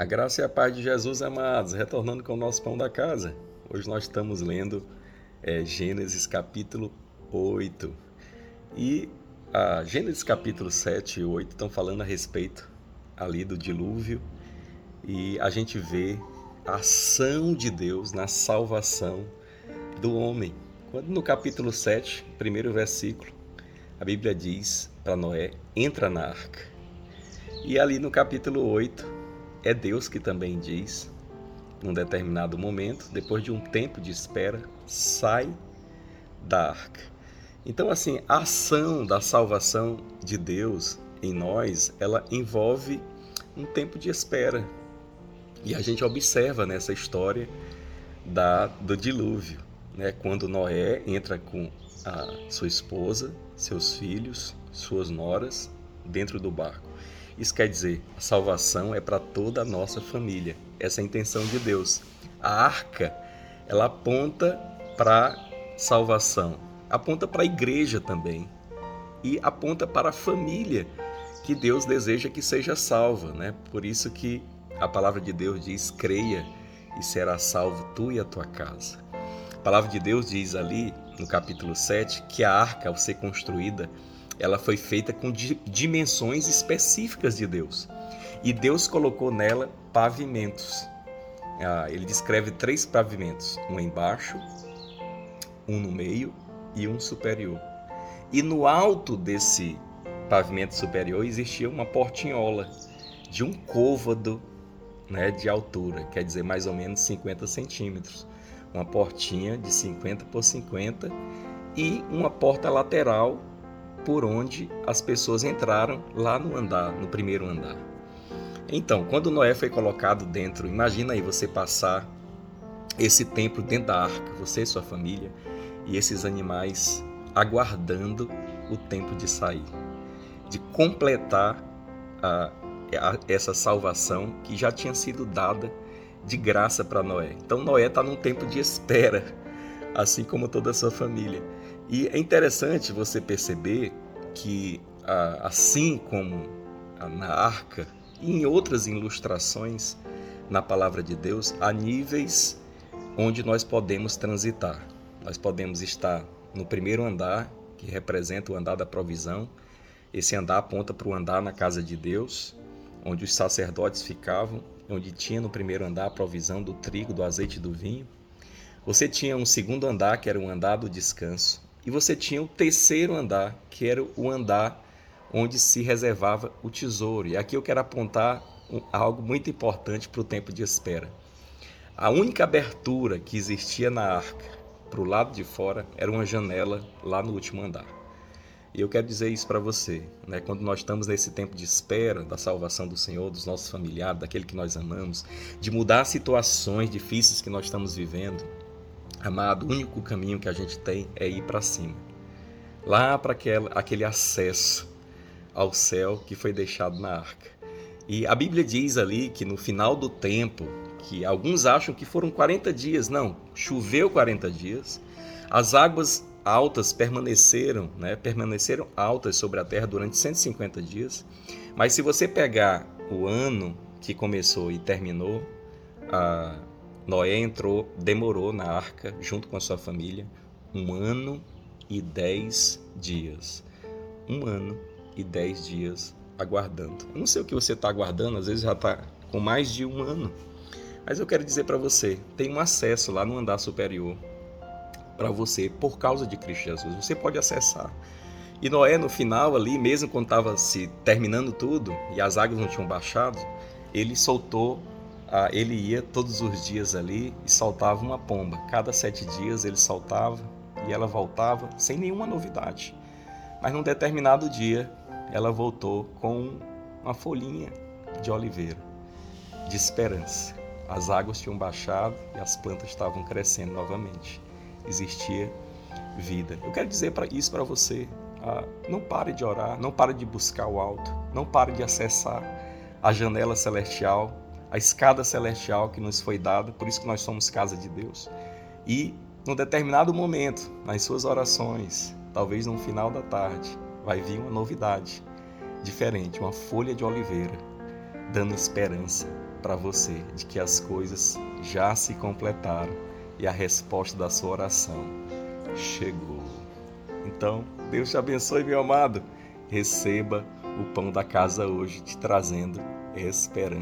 A graça e a paz de Jesus, amados, retornando com o nosso pão da casa. Hoje nós estamos lendo é, Gênesis capítulo 8. E a Gênesis capítulo 7 e 8 estão falando a respeito ali do dilúvio. E a gente vê a ação de Deus na salvação do homem. Quando no capítulo 7, primeiro versículo, a Bíblia diz para Noé: entra na arca. E ali no capítulo 8, é Deus que também diz, num determinado momento, depois de um tempo de espera, sai da arca. Então, assim, a ação da salvação de Deus em nós, ela envolve um tempo de espera. E a gente observa nessa história da, do dilúvio, né? quando Noé entra com a sua esposa, seus filhos, suas noras dentro do barco. Isso quer dizer, a salvação é para toda a nossa família. Essa é a intenção de Deus. A arca, ela aponta para salvação, aponta para a igreja também e aponta para a família que Deus deseja que seja salva, né? Por isso que a palavra de Deus diz: creia e será salvo tu e a tua casa. A palavra de Deus diz ali no capítulo 7 que a arca, ao ser construída, ela foi feita com dimensões específicas de Deus. E Deus colocou nela pavimentos. Ah, ele descreve três pavimentos: um embaixo, um no meio e um superior. E no alto desse pavimento superior existia uma portinhola de um côvado né, de altura, quer dizer mais ou menos 50 centímetros. Uma portinha de 50 por 50 e uma porta lateral por onde as pessoas entraram lá no andar, no primeiro andar. Então, quando Noé foi colocado dentro, imagina aí você passar esse tempo dentro da arca, você e sua família, e esses animais aguardando o tempo de sair, de completar a, a, essa salvação que já tinha sido dada de graça para Noé. Então, Noé está num tempo de espera, assim como toda a sua família. E é interessante você perceber que, assim como na arca e em outras ilustrações na palavra de Deus, há níveis onde nós podemos transitar. Nós podemos estar no primeiro andar, que representa o andar da provisão. Esse andar aponta para o andar na casa de Deus, onde os sacerdotes ficavam, onde tinha no primeiro andar a provisão do trigo, do azeite e do vinho. Você tinha um segundo andar, que era o andar do descanso, e você tinha o terceiro andar, que era o andar onde se reservava o tesouro. E aqui eu quero apontar algo muito importante para o tempo de espera. A única abertura que existia na arca para o lado de fora era uma janela lá no último andar. E eu quero dizer isso para você, né? Quando nós estamos nesse tempo de espera da salvação do Senhor, dos nossos familiares, daquele que nós amamos, de mudar situações difíceis que nós estamos vivendo, Amado, o único caminho que a gente tem é ir para cima. Lá para aquele acesso ao céu que foi deixado na arca. E a Bíblia diz ali que no final do tempo, que alguns acham que foram 40 dias, não, choveu 40 dias, as águas altas permaneceram, né, permaneceram altas sobre a terra durante 150 dias. Mas se você pegar o ano que começou e terminou, a Noé entrou, demorou na arca, junto com a sua família, um ano e dez dias. Um ano e dez dias aguardando. Eu não sei o que você está aguardando, às vezes já está com mais de um ano. Mas eu quero dizer para você, tem um acesso lá no andar superior para você por causa de Cristo Jesus. Você pode acessar. E Noé, no final ali, mesmo quando estava se terminando tudo e as águas não tinham baixado, ele soltou ah, ele ia todos os dias ali e soltava uma pomba. Cada sete dias ele soltava e ela voltava sem nenhuma novidade. Mas num determinado dia ela voltou com uma folhinha de oliveira, de esperança. As águas tinham baixado e as plantas estavam crescendo novamente. Existia vida. Eu quero dizer para isso para você. Ah, não pare de orar, não pare de buscar o alto, não pare de acessar a janela celestial a escada celestial que nos foi dada, por isso que nós somos casa de Deus. E num determinado momento, nas suas orações, talvez no final da tarde, vai vir uma novidade diferente, uma folha de oliveira, dando esperança para você de que as coisas já se completaram e a resposta da sua oração chegou. Então, Deus te abençoe, meu amado. Receba o pão da casa hoje, te trazendo esperança.